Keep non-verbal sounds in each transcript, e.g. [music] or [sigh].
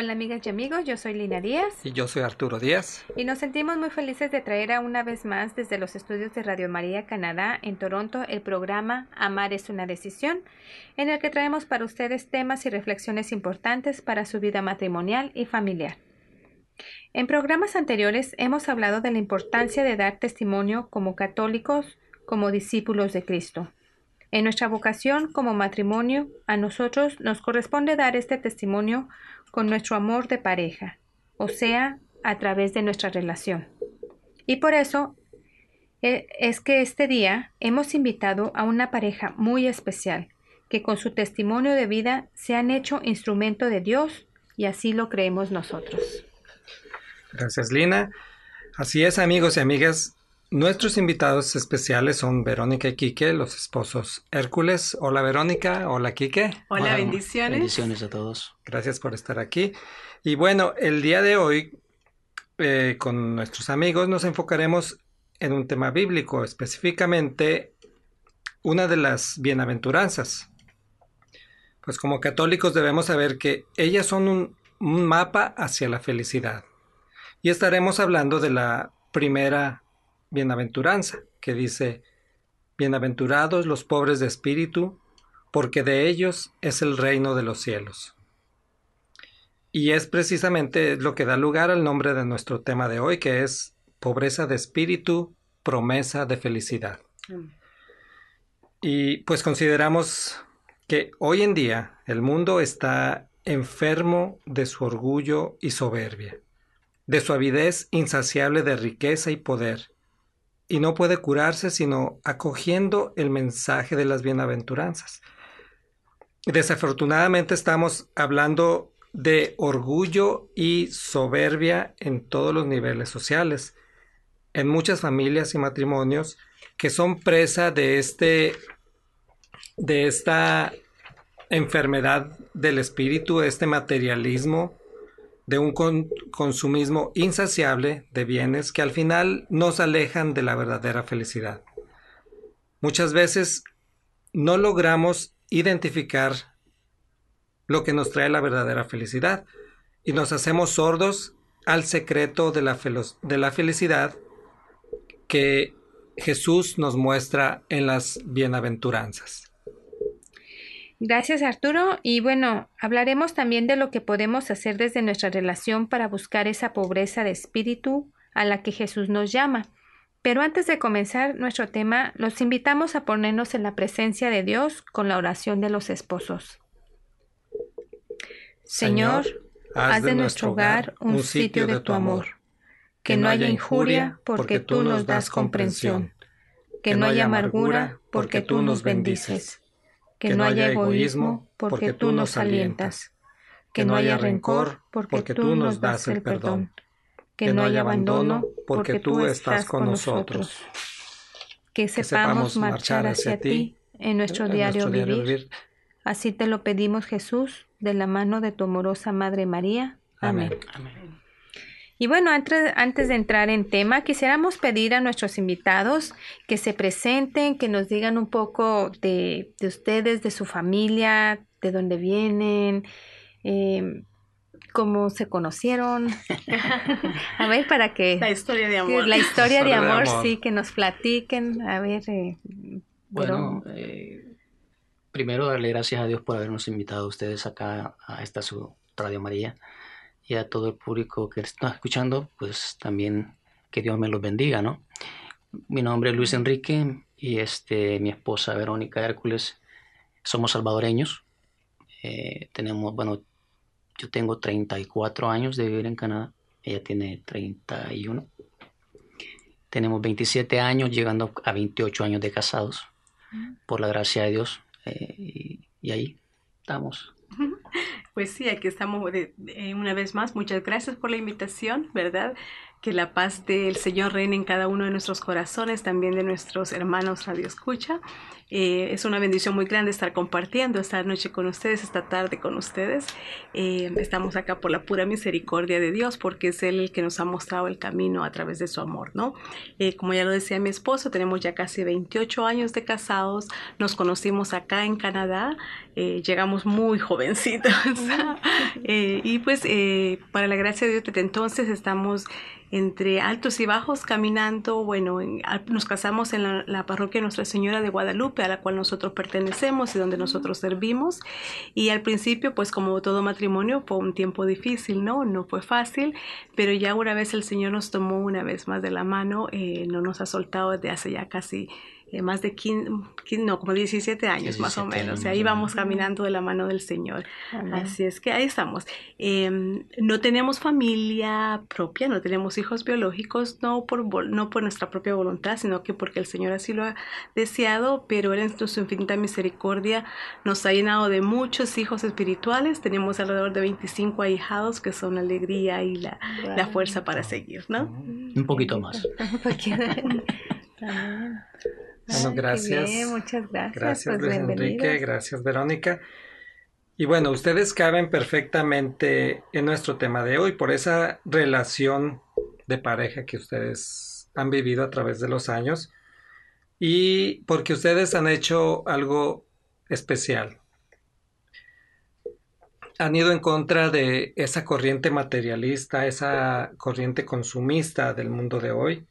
Hola amigas y amigos, yo soy Lina Díaz Y yo soy Arturo Díaz. y nos sentimos muy felices de traer a una vez más desde los estudios de Radio María Canadá en Toronto el programa Amar es una decisión, en el que traemos para ustedes temas y reflexiones importantes para su vida matrimonial y familiar. En programas anteriores hemos hablado de la importancia de dar testimonio como católicos, como discípulos de Cristo. En nuestra vocación como matrimonio, a nosotros nos corresponde dar este testimonio con nuestro amor de pareja, o sea, a través de nuestra relación. Y por eso eh, es que este día hemos invitado a una pareja muy especial, que con su testimonio de vida se han hecho instrumento de Dios y así lo creemos nosotros. Gracias, Lina. Así es, amigos y amigas. Nuestros invitados especiales son Verónica y Quique, los esposos Hércules. Hola, Verónica. Hola, Quique. Hola, bendiciones. Bendiciones a todos. Gracias por estar aquí. Y bueno, el día de hoy, eh, con nuestros amigos, nos enfocaremos en un tema bíblico, específicamente una de las bienaventuranzas. Pues como católicos debemos saber que ellas son un, un mapa hacia la felicidad. Y estaremos hablando de la primera bienaventuranza, que dice, Bienaventurados los pobres de espíritu, porque de ellos es el reino de los cielos. Y es precisamente lo que da lugar al nombre de nuestro tema de hoy, que es pobreza de espíritu, promesa de felicidad. Y pues consideramos que hoy en día el mundo está enfermo de su orgullo y soberbia, de su avidez insaciable de riqueza y poder, y no puede curarse sino acogiendo el mensaje de las bienaventuranzas. Desafortunadamente estamos hablando de orgullo y soberbia en todos los niveles sociales, en muchas familias y matrimonios que son presa de este de esta enfermedad del espíritu, este materialismo, de un con- consumismo insaciable de bienes que al final nos alejan de la verdadera felicidad. Muchas veces no logramos identificar lo que nos trae la verdadera felicidad y nos hacemos sordos al secreto de la, de la felicidad que Jesús nos muestra en las bienaventuranzas. Gracias Arturo. Y bueno, hablaremos también de lo que podemos hacer desde nuestra relación para buscar esa pobreza de espíritu a la que Jesús nos llama. Pero antes de comenzar nuestro tema, los invitamos a ponernos en la presencia de Dios con la oración de los esposos. Señor, haz de nuestro hogar un sitio de tu amor, que no haya injuria porque tú nos das comprensión, que no haya amargura porque tú nos bendices, que no haya egoísmo porque tú nos alientas, que no haya rencor porque tú nos das el perdón, que no haya abandono porque tú estás con nosotros, que sepamos marchar hacia ti en nuestro diario vivir. Así te lo pedimos Jesús, de la mano de tu amorosa Madre María. Amén. Amén. Y bueno, antes, antes de entrar en tema, quisiéramos pedir a nuestros invitados que se presenten, que nos digan un poco de, de ustedes, de su familia, de dónde vienen, eh, cómo se conocieron. [laughs] a ver, para que... La historia de amor. La historia, de, amor, sí, que nos platiquen. A ver. Eh, bueno, eh, primero darle gracias a Dios por habernos invitado a ustedes acá a esta su Radio María y a todo el público que está escuchando, pues también que Dios me los bendiga, ¿no? Mi nombre es Luis Enrique y este, mi esposa Verónica Hércules, somos salvadoreños. Eh, tenemos, bueno, yo tengo 34 años de vivir en Canadá, ella tiene 31. Tenemos 27 años, llegando a 28 años de casados, por la gracia de Dios. Eh, y, ahí estamos. Pues sí, aquí estamos una vez más. Muchas gracias por la invitación, ¿verdad? Que la paz del Señor reine en cada uno de nuestros corazones, también de nuestros hermanos Radio Escucha. Eh, es una bendición muy grande estar compartiendo esta noche con ustedes, esta tarde con ustedes. Eh, estamos acá por la pura misericordia de Dios, porque es Él el que nos ha mostrado el camino a través de su amor, ¿no? Eh, como ya lo decía mi esposo, tenemos ya casi 28 años de casados, nos conocimos acá en Canadá, llegamos muy jovencitos. [laughs] [laughs] y pues, para la gracia de Dios, desde entonces estamos entre altos y bajos caminando. Bueno, nos casamos en la, parroquia Nuestra Señora de Guadalupe, a la cual nosotros pertenecemos y donde nosotros servimos. Y al principio, pues como todo matrimonio, fue un tiempo difícil, ¿no? No fue fácil, pero ya una vez el Señor nos tomó una vez más de la mano, eh, no nos ha soltado desde hace ya casi eh, más de 15, no, como 17 años más o menos. y ahí vamos caminando de la mano del Señor. Así es que ahí estamos. Em, no tenemos familia propia, no tenemos hijos biológicos, no por, no por nuestra propia voluntad, sino que porque el Señor así lo ha deseado, pero Él en su infinita misericordia nos ha llenado de muchos hijos espirituales. Tenemos alrededor de 25 ahijados que son la alegría y la, la fuerza para seguir, ¿no? Un poquito más. [laughs] Bueno, gracias. muchas gracias. Gracias, pues, Luis Enrique. Gracias, Verónica. Y bueno, ustedes caben perfectamente en nuestro tema de hoy por esa relación de pareja que ustedes han vivido a través de los años y porque ustedes han hecho algo especial. Han ido en contra de esa corriente materialista, esa corriente consumista del mundo de hoy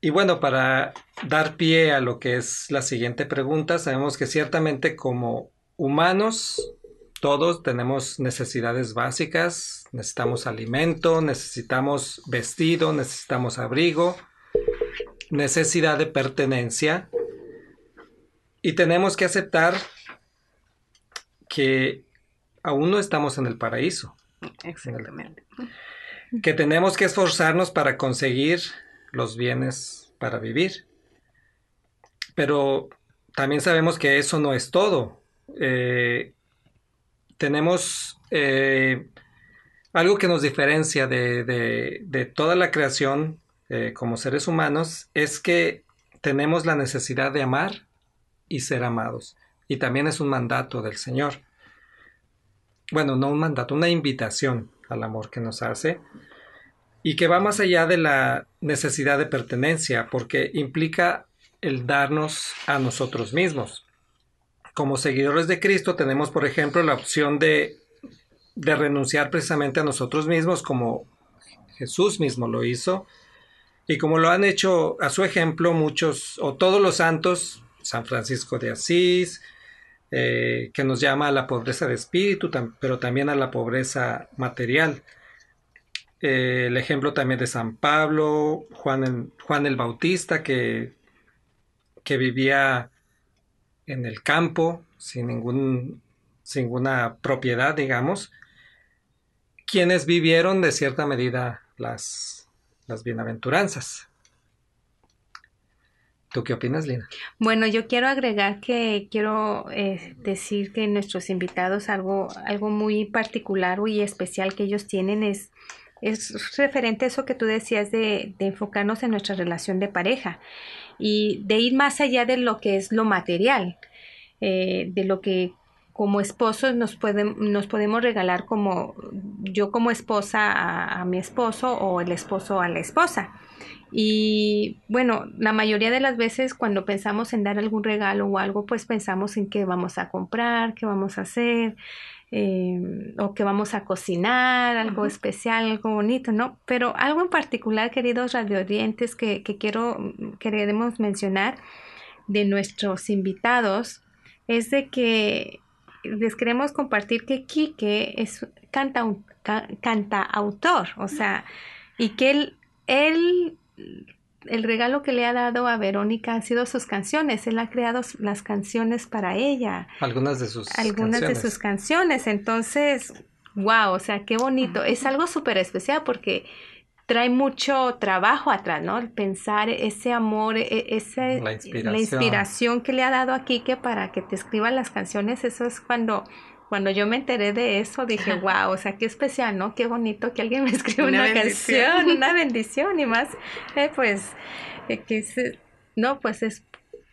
y bueno, para dar pie a lo que es la siguiente pregunta, sabemos que ciertamente como humanos todos tenemos necesidades básicas, necesitamos alimento, necesitamos vestido, necesitamos abrigo, necesidad de pertenencia y tenemos que aceptar que aún no estamos en el paraíso. Exactamente. Que tenemos que esforzarnos para conseguir los bienes para vivir. Pero también sabemos que eso no es todo. Eh, tenemos eh, algo que nos diferencia de, toda la creación eh, como seres humanos, es que tenemos la necesidad de amar y ser amados. Y también es un mandato del Señor. Bueno, no un mandato, una invitación al amor que nos hace y que va más allá de la necesidad de pertenencia, porque implica el darnos a nosotros mismos. Como seguidores de Cristo tenemos, por ejemplo, la opción de, de renunciar precisamente a nosotros mismos, como Jesús mismo lo hizo, y como lo han hecho a su ejemplo muchos o todos los santos, San Francisco de Asís, eh, que nos llama a la pobreza de espíritu, pero también a la pobreza material. Eh, el ejemplo también de San Pablo, Juan el, Juan el Bautista, que, que vivía en el campo, sin, ningún, sin ninguna propiedad, digamos, quienes vivieron de cierta medida las, las bienaventuranzas. ¿Tú qué opinas, Lina? Bueno, yo quiero agregar que quiero eh, decir que nuestros invitados algo, algo muy particular y especial que ellos tienen es es referente a eso que tú decías de, enfocarnos en nuestra relación de pareja y de ir más allá de lo que es lo material, eh, de lo que como esposos nos, nos podemos regalar como yo como esposa a, mi esposo o el esposo a la esposa. Y bueno, la mayoría de las veces cuando pensamos en dar algún regalo o algo, pues pensamos en qué vamos a comprar, qué vamos a hacer, eh, o que vamos a cocinar, algo especial, algo bonito, ¿no? Pero algo en particular, queridos radioorientes, que, que quiero, queremos mencionar de nuestros invitados, es de que les queremos compartir que Quique es canta, canta autor, o sea, y que él, él el regalo que le ha dado a Verónica han sido sus canciones. Él ha creado las canciones para ella. Algunas de sus Algunas de sus canciones. Entonces, wow, o sea, qué bonito. Es algo súper especial porque trae mucho trabajo atrás, ¿no? El pensar ese amor, e, ese, la inspiración. la inspiración que le ha dado a Kike para que te escriban las canciones. Eso es cuando cuando yo me enteré de eso, dije, wow, o sea, qué especial, ¿no? Qué bonito que alguien me [laughs] escriba una, canción, una bendición y más, eh, pues, eh, que es, no, pues es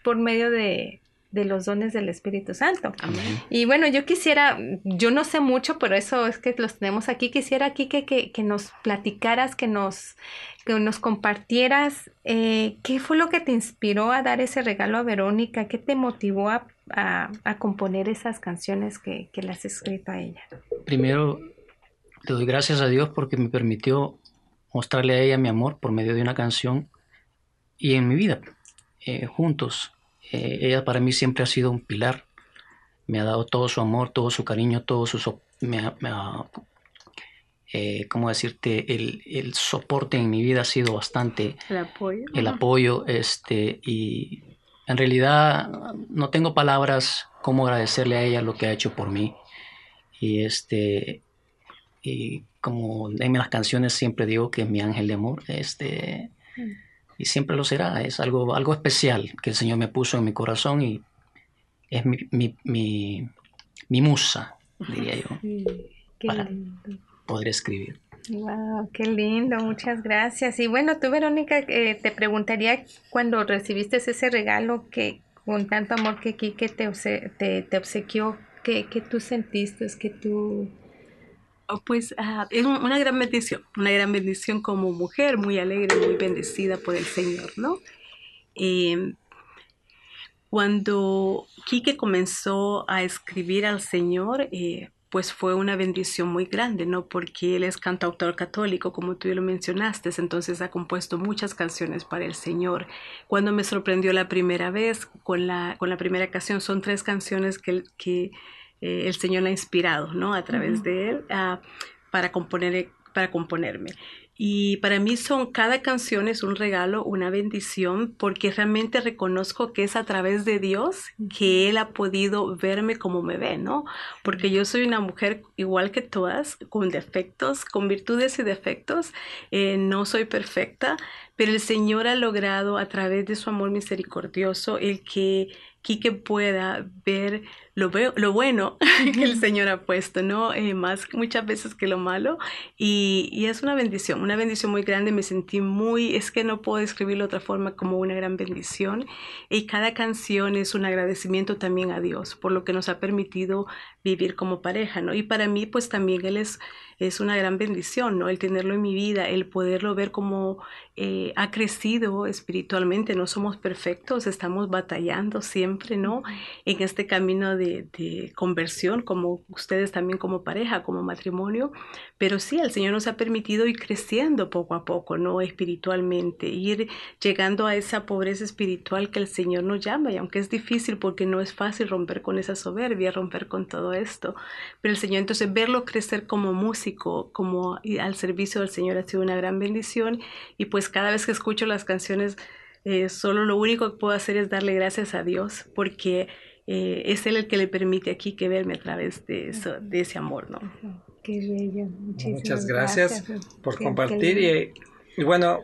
por medio de, de los dones del Espíritu Santo. Amén. Y bueno, yo quisiera, yo no sé mucho, pero eso es que los tenemos aquí, quisiera aquí que, que, que nos platicaras, que nos, que nos compartieras eh, qué fue lo que te inspiró a dar ese regalo a Verónica, qué te motivó a a, componer esas canciones que, que las has escrito a ella? Primero, le doy gracias a Dios porque me permitió mostrarle a ella mi amor por medio de una canción y en mi vida, eh, juntos. Eh, ella para mí siempre ha sido un pilar. Me ha dado todo su amor, todo su cariño, todo su... Me ha, eh, ¿cómo decirte? El, el, soporte en mi vida ha sido bastante... El apoyo. El apoyo, este, y en realidad no tengo palabras cómo agradecerle a ella lo que ha hecho por mí. Y este y como en las canciones siempre digo que es mi ángel de amor, este y siempre lo será, es algo algo especial que el Señor me puso en mi corazón y es mi, mi, mi, musa, diría yo, para poder escribir. Wow, qué lindo, muchas gracias. Y bueno, tú Verónica, eh, te preguntaría cuando recibiste ese regalo que con tanto amor que Kike te, te, te obsequió, ¿qué, ¿qué, tú sentiste? que tú... Oh, pues ah, es una gran bendición, una gran bendición como mujer, muy alegre, muy bendecida por el Señor, ¿no? Em, cuando Quique comenzó a escribir al Señor, eh, pues fue una bendición muy grande, ¿no? Porque él es cantautor católico, como tú ya lo mencionaste, entonces ha compuesto muchas canciones para el Señor. Cuando me sorprendió la primera vez con la, con la primera canción, son tres canciones que, que eh, el Señor le ha inspirado, ¿no? A través de él ah, para, componer, para componerme. Y para mí son, cada canción es un regalo, una bendición, porque realmente reconozco que es a través de Dios que Él ha podido verme como me ve, ¿no? Porque yo soy una mujer igual que todas, con defectos, con virtudes y defectos, eh, no soy perfecta, pero el Señor ha logrado a través de su amor misericordioso el que Quique pueda ver lo, veo, lo bueno [laughs] que el Señor ha puesto, ¿no? Eh, más muchas veces que lo malo. Y, y, es una bendición, una bendición muy grande. Me sentí muy, es que no puedo describirlo de otra forma como una gran bendición. Y cada canción es un agradecimiento también a Dios por lo que nos ha permitido vivir como pareja, ¿no? Y para mí, pues también Él es es una gran bendición, ¿no? El tenerlo en mi vida, el poderlo ver como eh, ha crecido espiritualmente. No somos perfectos, estamos batallando siempre, ¿no? En este camino de, de, conversión, como ustedes también como pareja, como matrimonio. Pero sí, el Señor nos ha permitido ir creciendo poco a poco, ¿no? Espiritualmente, ir llegando a esa pobreza espiritual que el Señor nos llama. Y aunque es difícil porque no es fácil romper con esa soberbia, romper con todo esto. Pero el Señor, entonces, verlo crecer como música, como al servicio del Señor ha sido una gran bendición. Y pues cada vez que escucho las canciones eh, solo lo único que puedo hacer es darle gracias a Dios porque eh, es Él el que le permite aquí que verme a través de, eso, de ese amor, ¿no? Qué bello. Muchas gracias, por compartir y, y, bueno,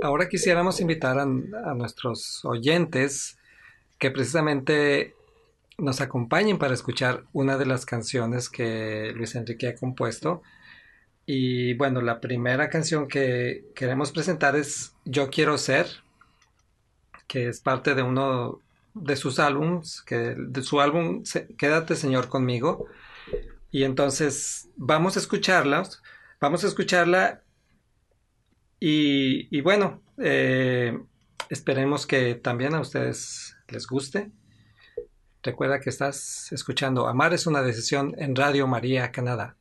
ahora quisiéramos invitar a, a nuestros oyentes que precisamente nos acompañen para escuchar una de las canciones que Luis Enrique ha compuesto. Y bueno, la primera canción que queremos presentar es Yo quiero ser, que es parte de uno de sus álbums, que de su álbum Quédate Señor conmigo. Y entonces vamos a escucharla, vamos a escucharla y, bueno, eh, esperemos que también a ustedes les guste. Recuerda que estás escuchando Amar es una decisión en Radio María Canadá.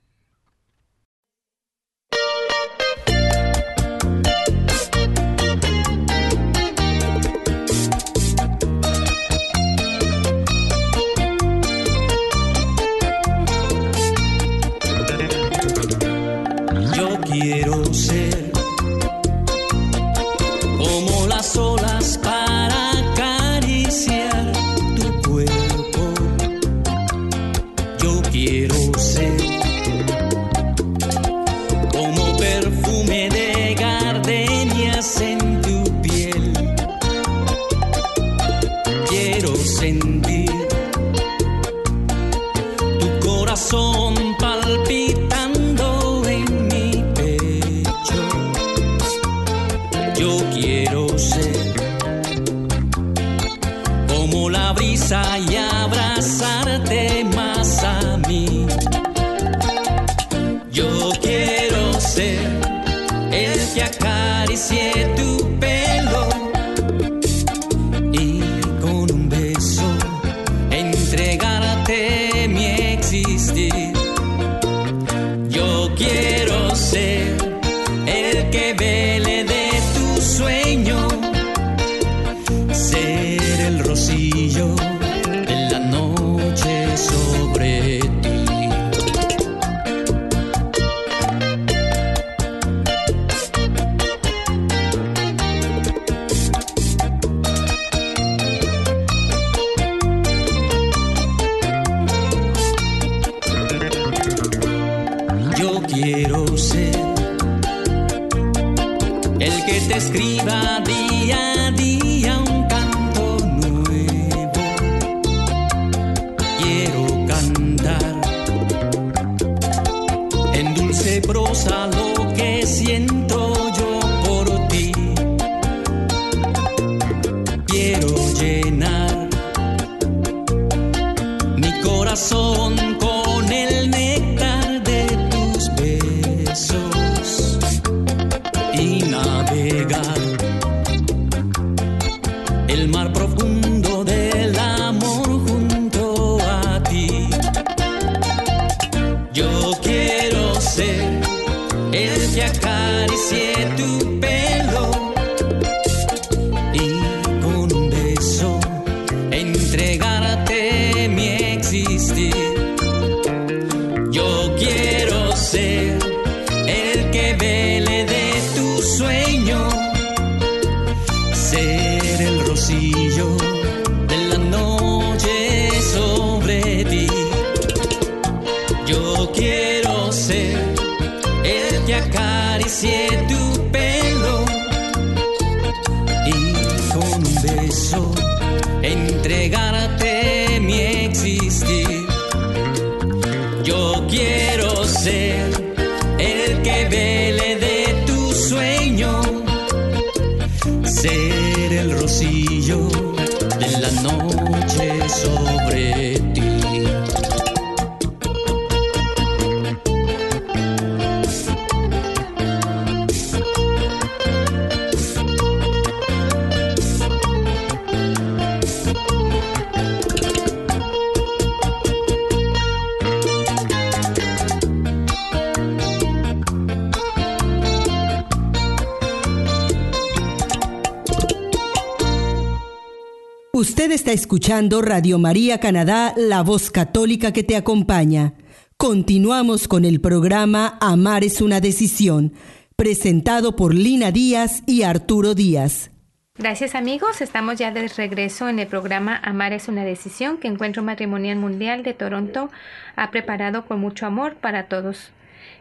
Está escuchando Radio María Canadá, la voz católica que te acompaña. Continuamos con el programa Amar es una decisión, presentado por Lina Díaz y Arturo Díaz. Gracias amigos, estamos ya de regreso en el programa Amar es una decisión que Encuentro Matrimonial Mundial de Toronto ha preparado con mucho amor para todos.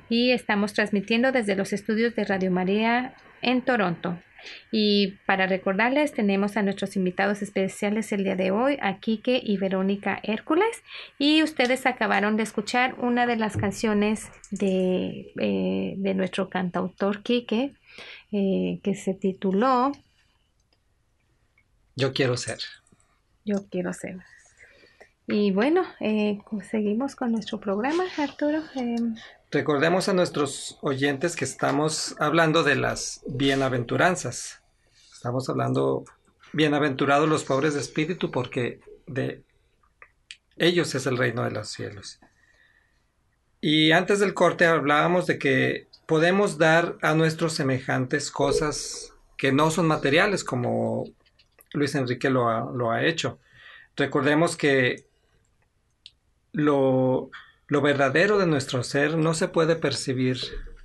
Y estamos transmitiendo desde los estudios de Radio María en Toronto. Y para recordarles, tenemos a nuestros invitados especiales el día de hoy, a Quique y Verónica Hércules. Y ustedes acabaron de escuchar una de las canciones de, eh, de nuestro cantautor Quique, eh, que se tituló Yo quiero ser. Yo quiero ser. Y bueno, eh, seguimos con nuestro programa, Arturo. Em, Recordemos a nuestros oyentes que estamos hablando de las bienaventuranzas. Estamos hablando bienaventurados los pobres de espíritu porque de ellos es el reino de los cielos. Y antes del corte hablábamos de que podemos dar a nuestros semejantes cosas que no son materiales, como Luis Enrique lo ha, lo ha hecho. Recordemos que lo, lo, verdadero de nuestro ser no se puede percibir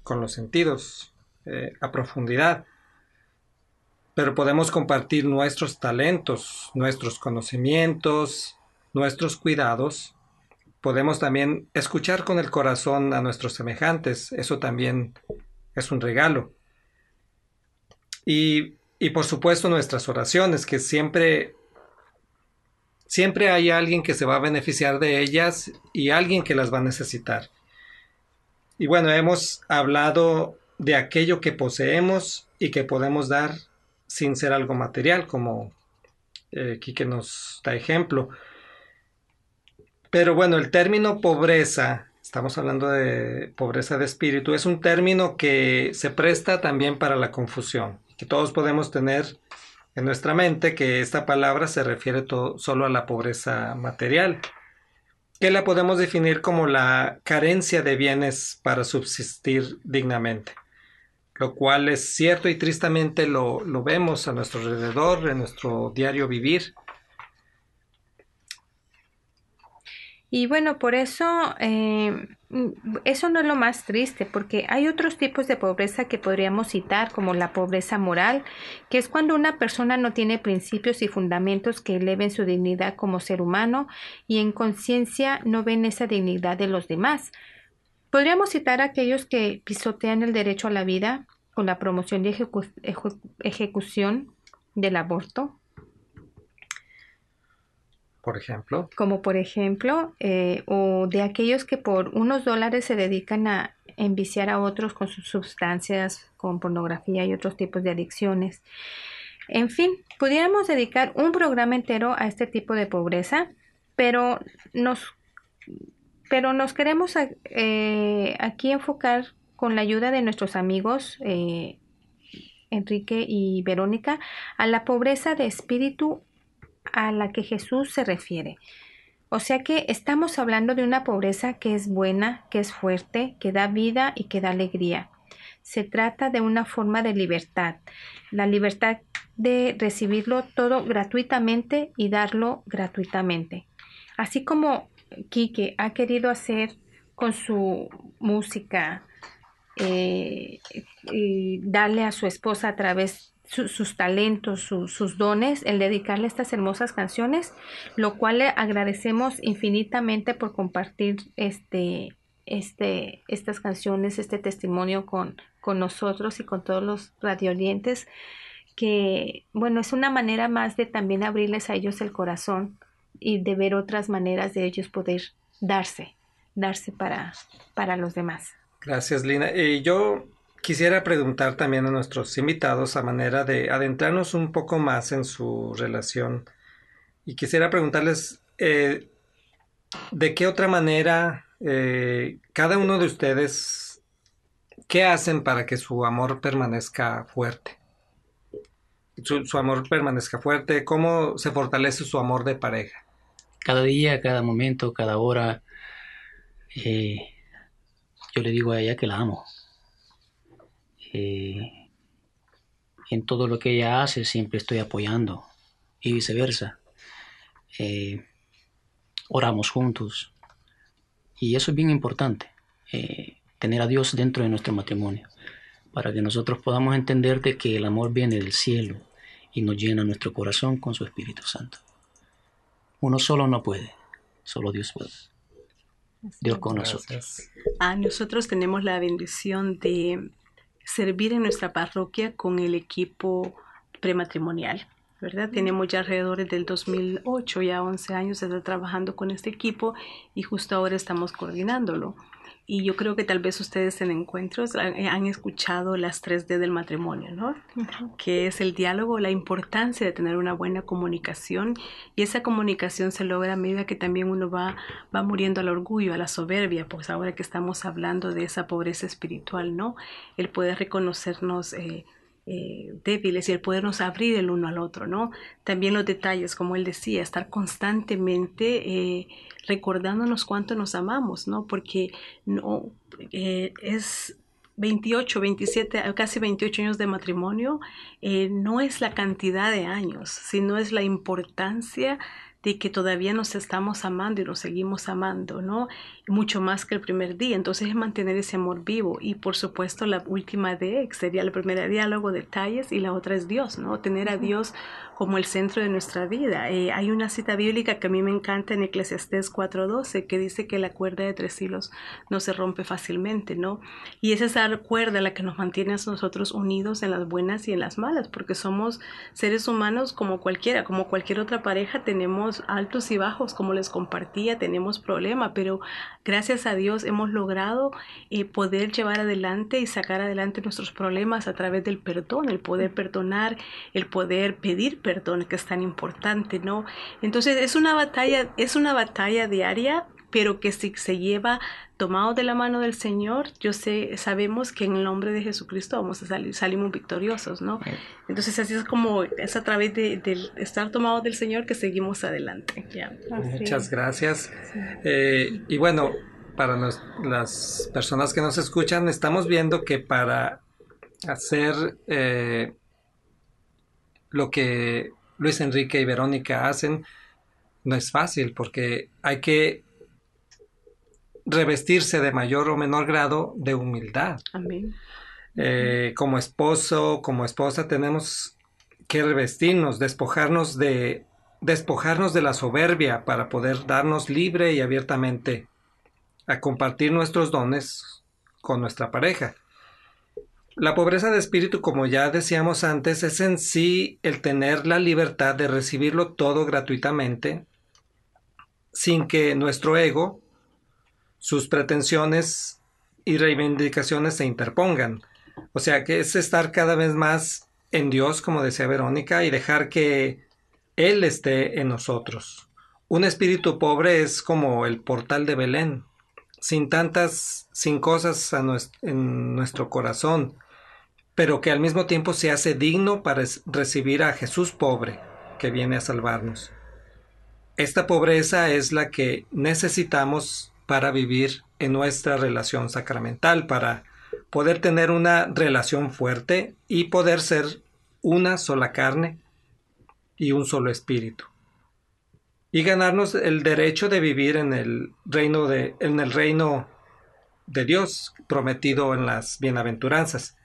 con los sentidos eh, a profundidad, pero podemos compartir nuestros talentos, nuestros conocimientos, nuestros cuidados podemos también escuchar con el corazón a nuestros semejantes. Eso también es un regalo. Y, y, por supuesto nuestras oraciones, que siempre, siempre hay alguien que se va a beneficiar de ellas y alguien que las va a necesitar. Y bueno, hemos hablado de aquello que poseemos y que podemos dar sin ser algo material, como eh, que nos da ejemplo. Pero bueno, el término pobreza, estamos hablando de pobreza de espíritu, es un término que se presta también para la confusión, que todos podemos tener en nuestra mente que esta palabra se refiere solo a la pobreza material, que la podemos definir como la carencia de bienes para subsistir dignamente, lo cual es cierto y tristemente lo, lo vemos a nuestro alrededor, en nuestro diario vivir. Y bueno, por eso eh, eso no es lo más triste, porque hay otros tipos de pobreza que podríamos citar, como la pobreza moral, que es cuando una persona no tiene principios y fundamentos que eleven su dignidad como ser humano y en conciencia no ven esa dignidad de los demás. Podríamos citar a aquellos que pisotean el derecho a la vida con la promoción y ejecución del aborto, por ejemplo. Como por ejemplo, eh, o de aquellos que por unos dólares se dedican a enviciar a otros con sus sustancias, con pornografía y otros tipos de adicciones. En fin, pudiéramos dedicar un programa entero a este tipo de pobreza, pero nos, pero nos queremos eh, aquí enfocar con la ayuda de nuestros amigos eh, Enrique y Verónica a la pobreza de espíritu a la que Jesús se refiere. O sea que estamos hablando de una pobreza que es buena, que es fuerte, que da vida y que da alegría. Se trata de una forma de libertad, la libertad de recibirlo todo gratuitamente y darlo gratuitamente. Así como Quique ha querido hacer con su música, eh, y darle a su esposa a través sus talentos, sus dones, el dedicarle estas hermosas canciones, lo cual le agradecemos infinitamente por compartir este, este, estas canciones, este testimonio con, con nosotros y con todos los radiolientes, que bueno, es una manera más de también abrirles a ellos el corazón y de ver otras maneras de ellos poder darse, darse para, para los demás. Gracias, Lina. Y yo Quisiera preguntar también a nuestros invitados a manera de adentrarnos un poco más en su relación y quisiera preguntarles eh, de qué otra manera eh, cada uno de ustedes, ¿qué hacen para que su amor permanezca fuerte? Su, amor permanezca fuerte, ¿cómo se fortalece su amor de pareja? Cada día, cada momento, cada hora, eh, yo le digo a ella que la amo eh, en todo lo que ella hace siempre estoy apoyando y viceversa. Eh, oramos juntos y eso es bien importante, eh, tener a Dios dentro de nuestro matrimonio, para que nosotros podamos entender de que el amor viene del cielo y nos llena nuestro corazón con su Espíritu Santo. Uno solo no puede, solo Dios puede. Dios con nosotros. Ah, nosotros tenemos la bendición de servir en nuestra parroquia con el equipo prematrimonial. ¿verdad? Tenemos ya alrededor del 2008, ya 11 años estar trabajando con este equipo y justo ahora estamos coordinándolo. Y yo creo que tal vez ustedes en encuentros han, escuchado las 3D del matrimonio, ¿no? Que es el diálogo, la importancia de tener una buena comunicación y esa comunicación se logra a medida que también uno va, va muriendo al orgullo, a la soberbia, pues ahora que estamos hablando de esa pobreza espiritual, ¿no? El poder reconocernos eh, eh, débiles y el podernos abrir el uno al otro, ¿no? También los detalles, como él decía, estar constantemente eh, recordándonos cuánto nos amamos, ¿no? Porque no eh, es 28, 27, casi 28 años de matrimonio, no es la cantidad de años, sino es la importancia de que todavía nos estamos amando y nos seguimos amando, ¿no? Mucho más que el primer día. Entonces es mantener ese amor vivo. Y por supuesto la última D sería el primer diálogo, detalles, y la otra es Dios, ¿no? Tener a Dios como el centro de nuestra vida. Eh, hay una cita bíblica que a mí me encanta en Eclesiastés 4.12 que dice que la cuerda de tres hilos no se rompe fácilmente, ¿no? Y es esa cuerda la que nos mantiene a nosotros unidos en las buenas y en las malas, porque somos seres humanos como cualquiera, como cualquier otra pareja, tenemos altos y bajos, como les compartía, tenemos problemas, pero gracias a Dios hemos logrado eh, poder llevar adelante y sacar adelante nuestros problemas a través del perdón, el poder perdonar, el poder pedir perdón que es tan importante, ¿no? Entonces es una batalla, es una batalla diaria, pero que si se lleva tomado de la mano del Señor, yo sé, sabemos que en el nombre de Jesucristo vamos a salir, salimos victoriosos, ¿no? Entonces así es como, es a través de, estar tomados del Señor que seguimos adelante. Muchas gracias. Eh, y bueno, para las personas que nos escuchan, estamos viendo que para hacer eh, lo que Luis Enrique y Verónica hacen no es fácil porque hay que revestirse de mayor o menor grado de humildad. Eh, como esposo, como esposa, tenemos que revestirnos, despojarnos de, despojarnos de la soberbia para poder darnos libre y abiertamente a compartir nuestros dones con nuestra pareja. La pobreza de espíritu, como ya decíamos antes, es en sí el tener la libertad de recibirlo todo gratuitamente, sin que nuestro ego, sus pretensiones y reivindicaciones se interpongan. O sea que es estar cada vez más en Dios, como decía Verónica, y dejar que Él esté en nosotros. Un espíritu pobre es como el portal de Belén, sin tantas, sin cosas en nuestro corazón, pero que al mismo tiempo se hace digno para recibir a Jesús pobre, que viene a salvarnos. Esta pobreza es la que necesitamos para vivir en nuestra relación sacramental, para poder tener una relación fuerte y poder ser una sola carne y un solo espíritu. Y ganarnos el derecho de vivir en el reino de, en el reino de Dios prometido en las bienaventuranzas.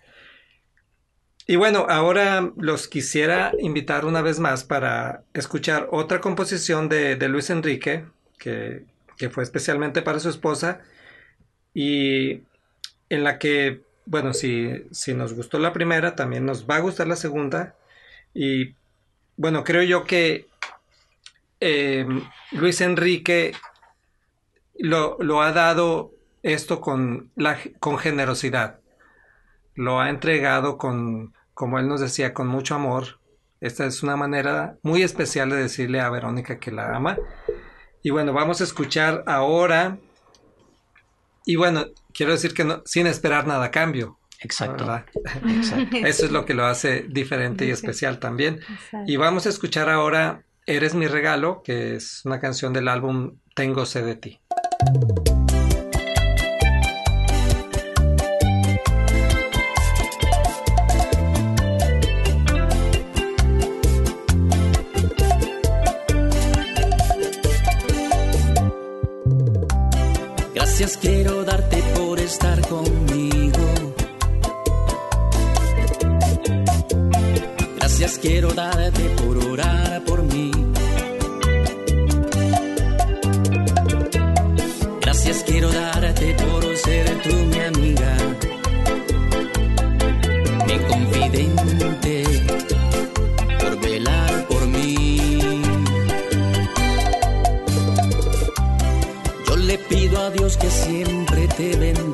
Y bueno, ahora los quisiera invitar una vez más para escuchar otra composición de, Luis Enrique, que, fue especialmente para su esposa, y en la que, bueno, si, si nos gustó la primera, también nos va a gustar la segunda. Y bueno, creo yo que eh, Luis Enrique lo, lo, ha dado esto con, con generosidad, lo ha entregado con, como él nos decía, con mucho amor. Esta es una manera muy especial de decirle a Verónica que la ama. Y bueno, vamos a escuchar ahora. Y bueno, quiero decir que no, sin esperar nada a cambio. Exacto. [laughs] Eso es lo que lo hace diferente y especial también. Y vamos a escuchar ahora Eres mi regalo, que es una canción del álbum Tengo sed de ti. Quiero darte por estar conmigo. Gracias quiero darte que siempre te bendiga.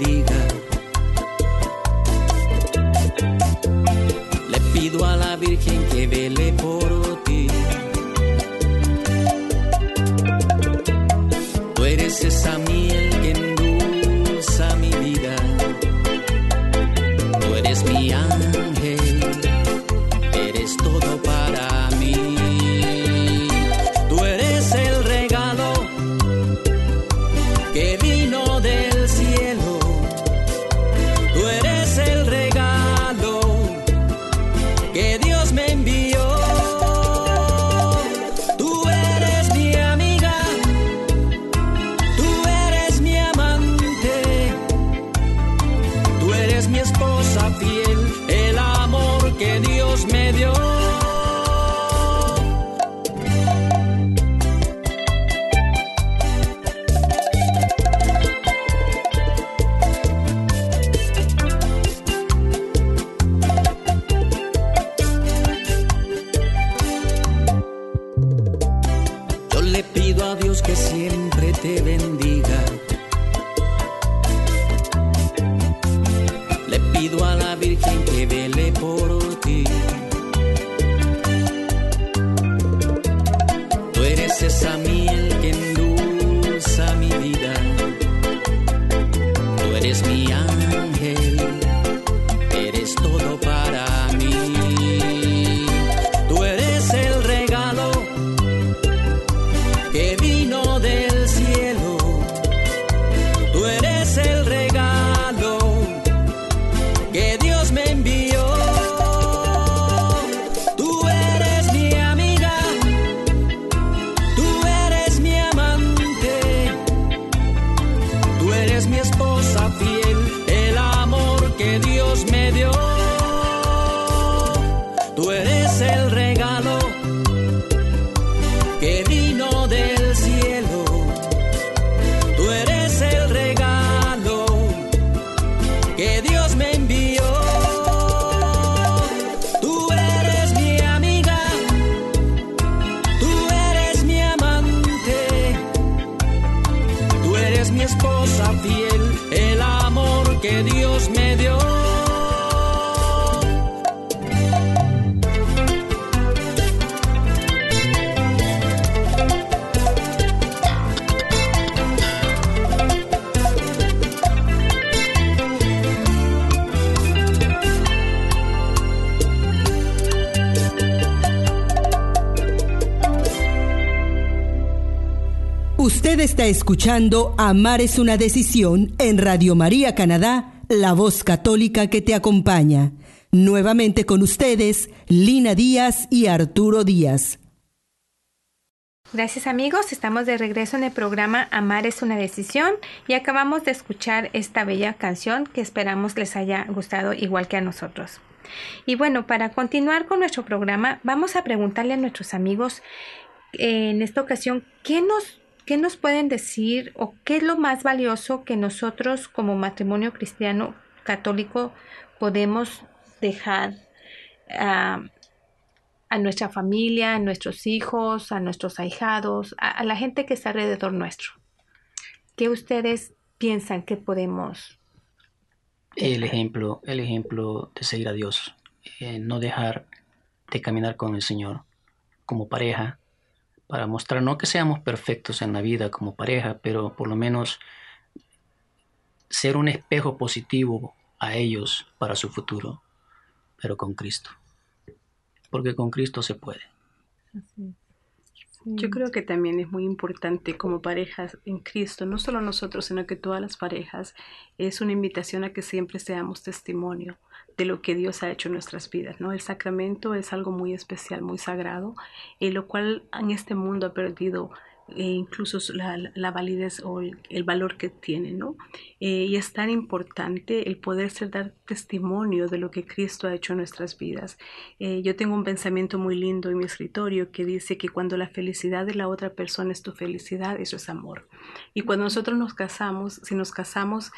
Mi esposa fiel, está escuchando Amar es una decisión en Radio María Canadá, la voz católica que te acompaña. Nuevamente con ustedes, Lina Díaz y Arturo Díaz. Gracias amigos, estamos de regreso en el programa Amar es una decisión y acabamos de escuchar esta bella canción que esperamos les haya gustado igual que a nosotros. Y bueno, para continuar con nuestro programa, vamos a preguntarle a nuestros amigos eh, en esta ocasión qué nos, qué nos pueden decir o qué es lo más valioso que nosotros como matrimonio cristiano católico podemos dejar a a nuestra familia, a nuestros hijos, a nuestros ahijados, a, a la gente que está alrededor nuestro. ¿Qué ustedes piensan que podemos El ejemplo, el ejemplo de seguir a Dios, eh, no dejar de caminar con el Señor como pareja, para mostrar no que seamos perfectos en la vida como pareja, pero por lo menos ser un espejo positivo a ellos para su futuro, pero con Cristo. Porque con Cristo se puede. Yo creo que también es muy importante como parejas en Cristo, no solo nosotros, sino que todas las parejas, es una invitación a que siempre seamos testimonio de lo que Dios ha hecho en nuestras vidas, ¿no? El sacramento es algo muy especial, muy sagrado, en lo cual en este mundo ha perdido eh, incluso la, validez o el, valor que tiene, ¿no? Eh, y es tan importante el poder ser dar testimonio de lo que Cristo ha hecho en nuestras vidas. Eh, yo tengo un pensamiento muy lindo en mi escritorio que dice que cuando la felicidad de la otra persona es tu felicidad, eso es amor. Y cuando nosotros nos casamos, si nos casamos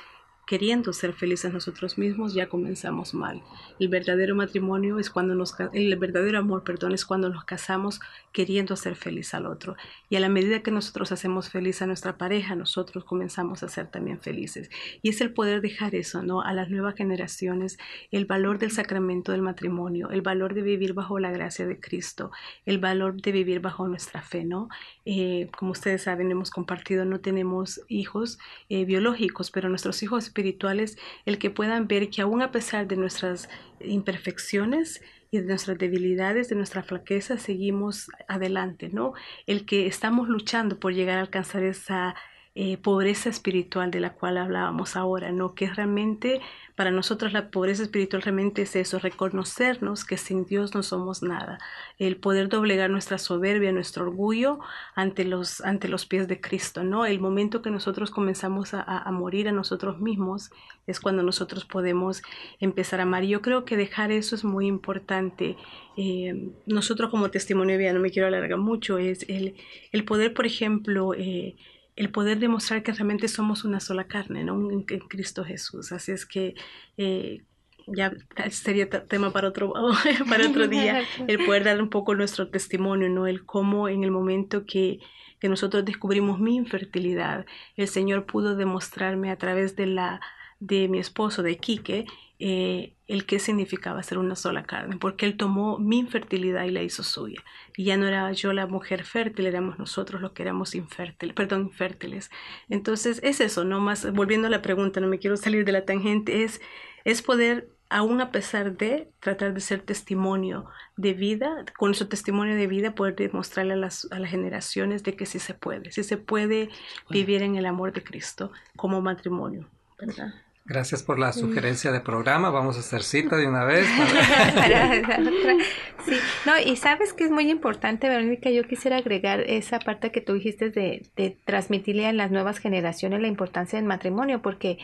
queriendo ser felices nosotros mismos, ya comenzamos mal. El verdadero matrimonio es cuando nos el verdadero amor, perdón, es cuando nos casamos queriendo hacer feliz al otro. Y a la medida que nosotros hacemos feliz a nuestra pareja, nosotros comenzamos a ser también felices. Y es el poder dejar eso, ¿no? A las nuevas generaciones, el valor del sacramento del matrimonio, el valor de vivir bajo la gracia de Cristo, el valor de vivir bajo nuestra fe, ¿no? Eh, como ustedes saben, hemos compartido, no tenemos hijos eh, biológicos, pero nuestros hijos espirituales, el que puedan ver que aún a pesar de nuestras imperfecciones y de nuestras debilidades, de nuestra flaqueza, seguimos adelante, ¿no? El que estamos luchando por llegar a alcanzar esa eh, pobreza espiritual de la cual hablábamos ahora, ¿no? Que realmente para nosotros la pobreza espiritual realmente es eso, reconocernos que sin Dios no somos nada, el poder doblegar nuestra soberbia, nuestro orgullo ante los, ante los pies de Cristo, ¿no? El momento que nosotros comenzamos a, morir a nosotros mismos es cuando nosotros podemos empezar a amar. Yo creo que dejar eso es muy importante. Eh, nosotros como testimonio de no me quiero alargar mucho, es el, el poder, por ejemplo, eh, el poder demostrar que realmente somos una sola carne, ¿no? En, Cristo Jesús. Así es que eh, ya sería tema para otro, [laughs] para otro [laughs] día, el poder dar un poco nuestro testimonio, ¿no? El cómo en el momento que, que nosotros descubrimos mi infertilidad, el Señor pudo demostrarme a través de la de mi esposo, de Quique, eh, el qué significaba ser una sola carne, porque él tomó mi infertilidad y la hizo suya. Y ya no era yo la mujer fértil, éramos nosotros los que éramos infértiles, perdón, infértiles. Entonces es eso, no más, volviendo a la pregunta, no me quiero salir de la tangente, es, es poder, aún a pesar de tratar de ser testimonio de vida, con su testimonio de vida, poder demostrarle a las, a las generaciones de que sí se puede, sí se puede vivir en el amor de Cristo como matrimonio, ¿verdad? Gracias por la sugerencia de programa. Vamos a hacer cita de una vez. [laughs] sí, no, y sabes que es muy importante, Verónica. Yo quisiera agregar esa parte que tú dijiste de, de transmitirle a las nuevas generaciones la importancia del matrimonio, porque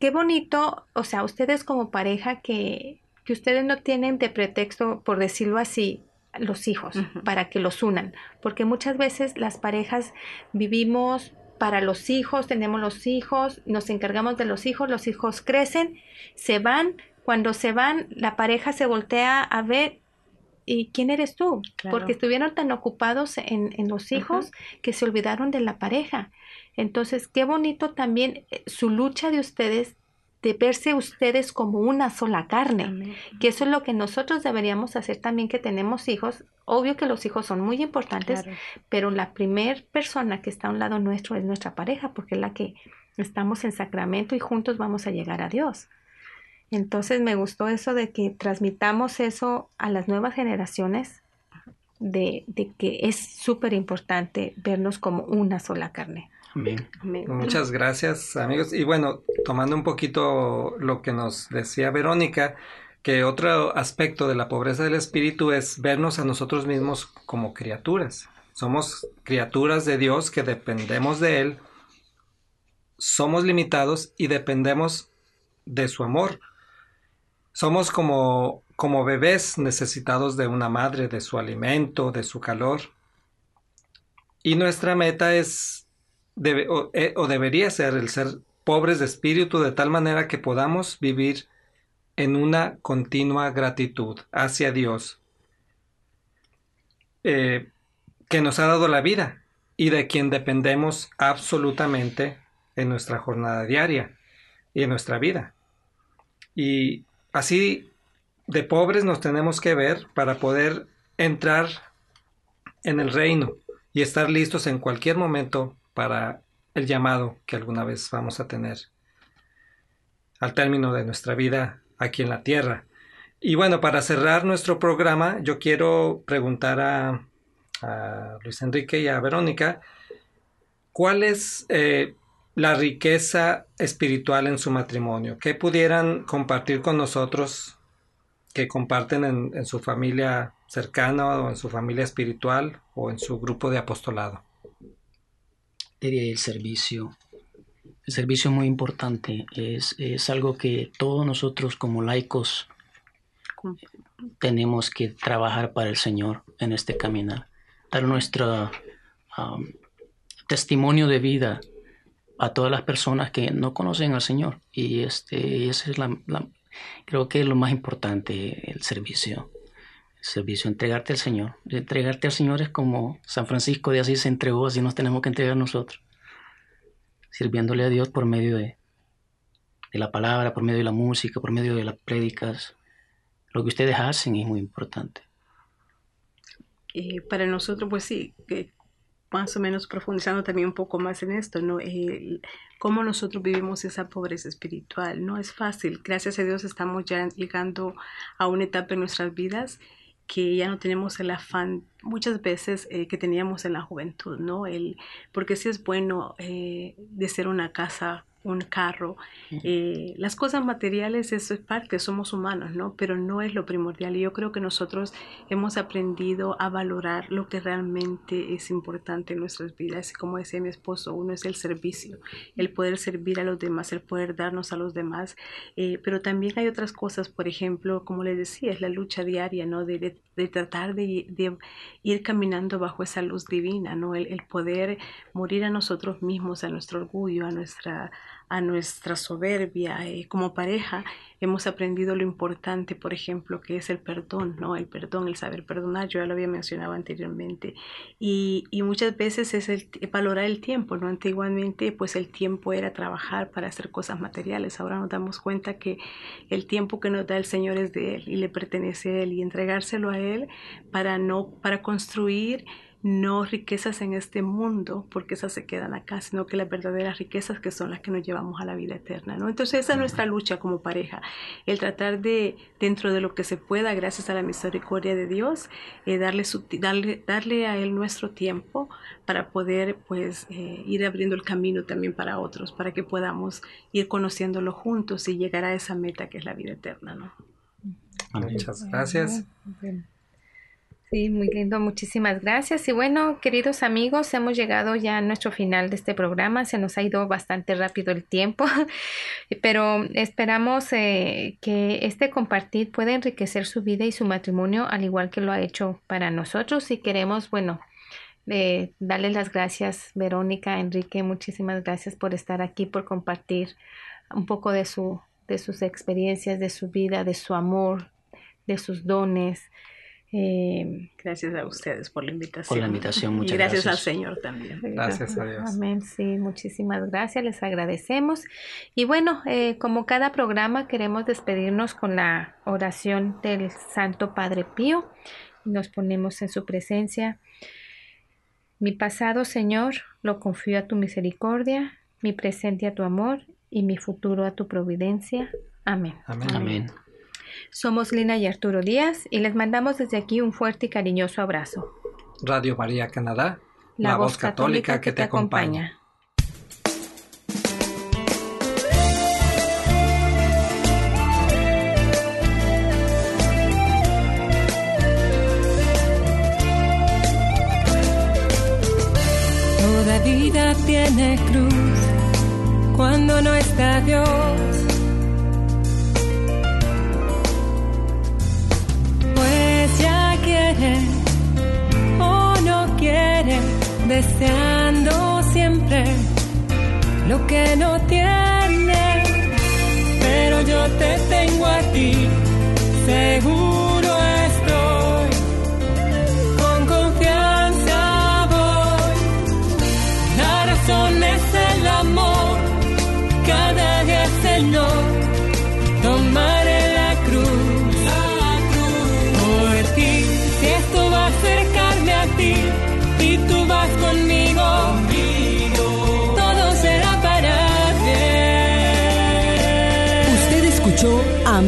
qué bonito, o sea, ustedes como pareja que, que ustedes no tienen de pretexto, por decirlo así, los hijos, para que los unan, porque muchas veces las parejas vivimos para los hijos, tenemos los hijos, nos encargamos de los hijos, los hijos crecen, se van, cuando se van, la pareja se voltea a ver, ¿y quién eres tú? Porque estuvieron tan ocupados en, en los hijos que se olvidaron de la pareja. Entonces, qué bonito también eh, su lucha de ustedes de verse ustedes como una sola carne, que eso es lo que nosotros deberíamos hacer también que tenemos hijos. Obvio que los hijos son muy importantes, pero la primer persona que está a un lado nuestro es nuestra pareja, porque es la que estamos en sacramento y juntos vamos a llegar a Dios. Entonces me gustó eso de que transmitamos eso a las nuevas generaciones, de, de que es súper importante vernos como una sola carne. Muchas gracias, amigos. Y bueno, tomando un poquito lo que nos decía Verónica, que otro aspecto de la pobreza del espíritu es vernos a nosotros mismos como criaturas. Somos criaturas de Dios que dependemos de Él, somos limitados y dependemos de su amor. Somos como, como bebés necesitados de una madre, de su alimento, de su calor. Y nuestra meta es debe, eh, o, debería ser el ser pobres de espíritu de tal manera que podamos vivir en una continua gratitud hacia Dios eh, que nos ha dado la vida y de quien dependemos absolutamente en nuestra jornada diaria y en nuestra vida. Y así de pobres nos tenemos que ver para poder entrar en el reino y estar listos en cualquier momento para el llamado que alguna vez vamos a tener al término de nuestra vida aquí en la tierra. Y bueno, para cerrar nuestro programa, yo quiero preguntar a, Luis Enrique y a Verónica, ¿cuál es eh, la riqueza espiritual en su matrimonio? ¿Qué pudieran compartir con nosotros que comparten en su familia cercana o en su familia espiritual o en su grupo de apostolado? El servicio. El servicio es muy importante, es, es algo que todos nosotros como laicos tenemos que trabajar para el Señor en este caminar, dar nuestro um, testimonio de vida a todas las personas que no conocen al Señor. Y este, ese es la, creo que es lo más importante, el servicio. Servicio, entregarte al Señor. Entregarte al Señor es como San Francisco de Asís se entregó, así nos tenemos que entregar nosotros sirviéndole a Dios por medio de, de la palabra, por medio de la música, por medio de las prédicas. Lo que ustedes hacen es muy importante. Y para nosotros, pues sí, más o menos profundizando también un poco más en esto, ¿no? cómo nosotros vivimos esa pobreza espiritual. No es fácil. Gracias a Dios estamos ya llegando a una etapa en nuestras vidas que ya no tenemos el afán muchas veces eh, que teníamos en la juventud, ¿no? El, porque sí es bueno eh, de ser una casa un carro. Eh, las cosas materiales, eso es parte, somos humanos, ¿no? Pero no es lo primordial. Y yo creo que nosotros hemos aprendido a valorar lo que realmente es importante en nuestras vidas. Como decía mi esposo, uno es el servicio, el poder servir a los demás, el poder darnos a los demás. Eh, pero también hay otras cosas, por ejemplo, como les decía, es la lucha diaria, ¿no? De, de, tratar de, de, ir caminando bajo esa luz divina, ¿no? El, el poder morir a nosotros mismos, a nuestro orgullo, a nuestra a nuestra soberbia. Eh, como pareja hemos aprendido lo importante, por ejemplo, que es el perdón, ¿no? El perdón, el saber perdonar, yo ya lo había mencionado anteriormente. Y, y muchas veces es el valorar el tiempo, ¿no? Antiguamente, pues el tiempo era trabajar para hacer cosas materiales. Ahora nos damos cuenta que el tiempo que nos da el Señor es de Él y le pertenece a Él y entregárselo a Él para no, para construir no riquezas en este mundo, porque esas se quedan acá, sino que las verdaderas riquezas que son las que nos llevamos a la vida eterna, ¿no? Entonces esa es nuestra lucha como pareja, el tratar de, dentro de lo que se pueda, gracias a la misericordia de Dios, eh, darle, su, darle, darle a Él nuestro tiempo para poder, pues, eh, ir abriendo el camino también para otros, para que podamos ir conociéndolo juntos y llegar a esa meta que es la vida eterna, ¿no? Muchas gracias. Sí, muy lindo, muchísimas gracias. Y bueno, queridos amigos, hemos llegado ya a nuestro final de este programa. Se nos ha ido bastante rápido el tiempo, [laughs] pero esperamos eh, que este compartir pueda enriquecer su vida y su matrimonio, al igual que lo ha hecho para nosotros. Y queremos, bueno, eh, darle las gracias, Verónica, Enrique, muchísimas gracias por estar aquí, por compartir un poco de su de sus experiencias, de su vida, de su amor, de sus dones. Eh, gracias a ustedes por la invitación. Por la invitación, [laughs] muchas y gracias, gracias. al Señor también. Gracias a Dios. Amén, sí, muchísimas gracias, les agradecemos. Y bueno, eh, como cada programa, queremos despedirnos con la oración del Santo Padre Pío. Nos ponemos en su presencia. Mi pasado, Señor, lo confío a tu misericordia, mi presente a tu amor y mi futuro a tu providencia. Amén. Amén. Amén. Somos Lina y Arturo Díaz y les mandamos desde aquí un fuerte y cariñoso abrazo. Radio María Canadá, la, voz católica que te acompaña. Toda vida tiene cruz cuando no está Dios. O no quiere, deseando siempre lo que no tiene. Pero yo te tengo a ti, seguro estoy. Con confianza voy. La razón es el amor. Cada día, Señor, tomaré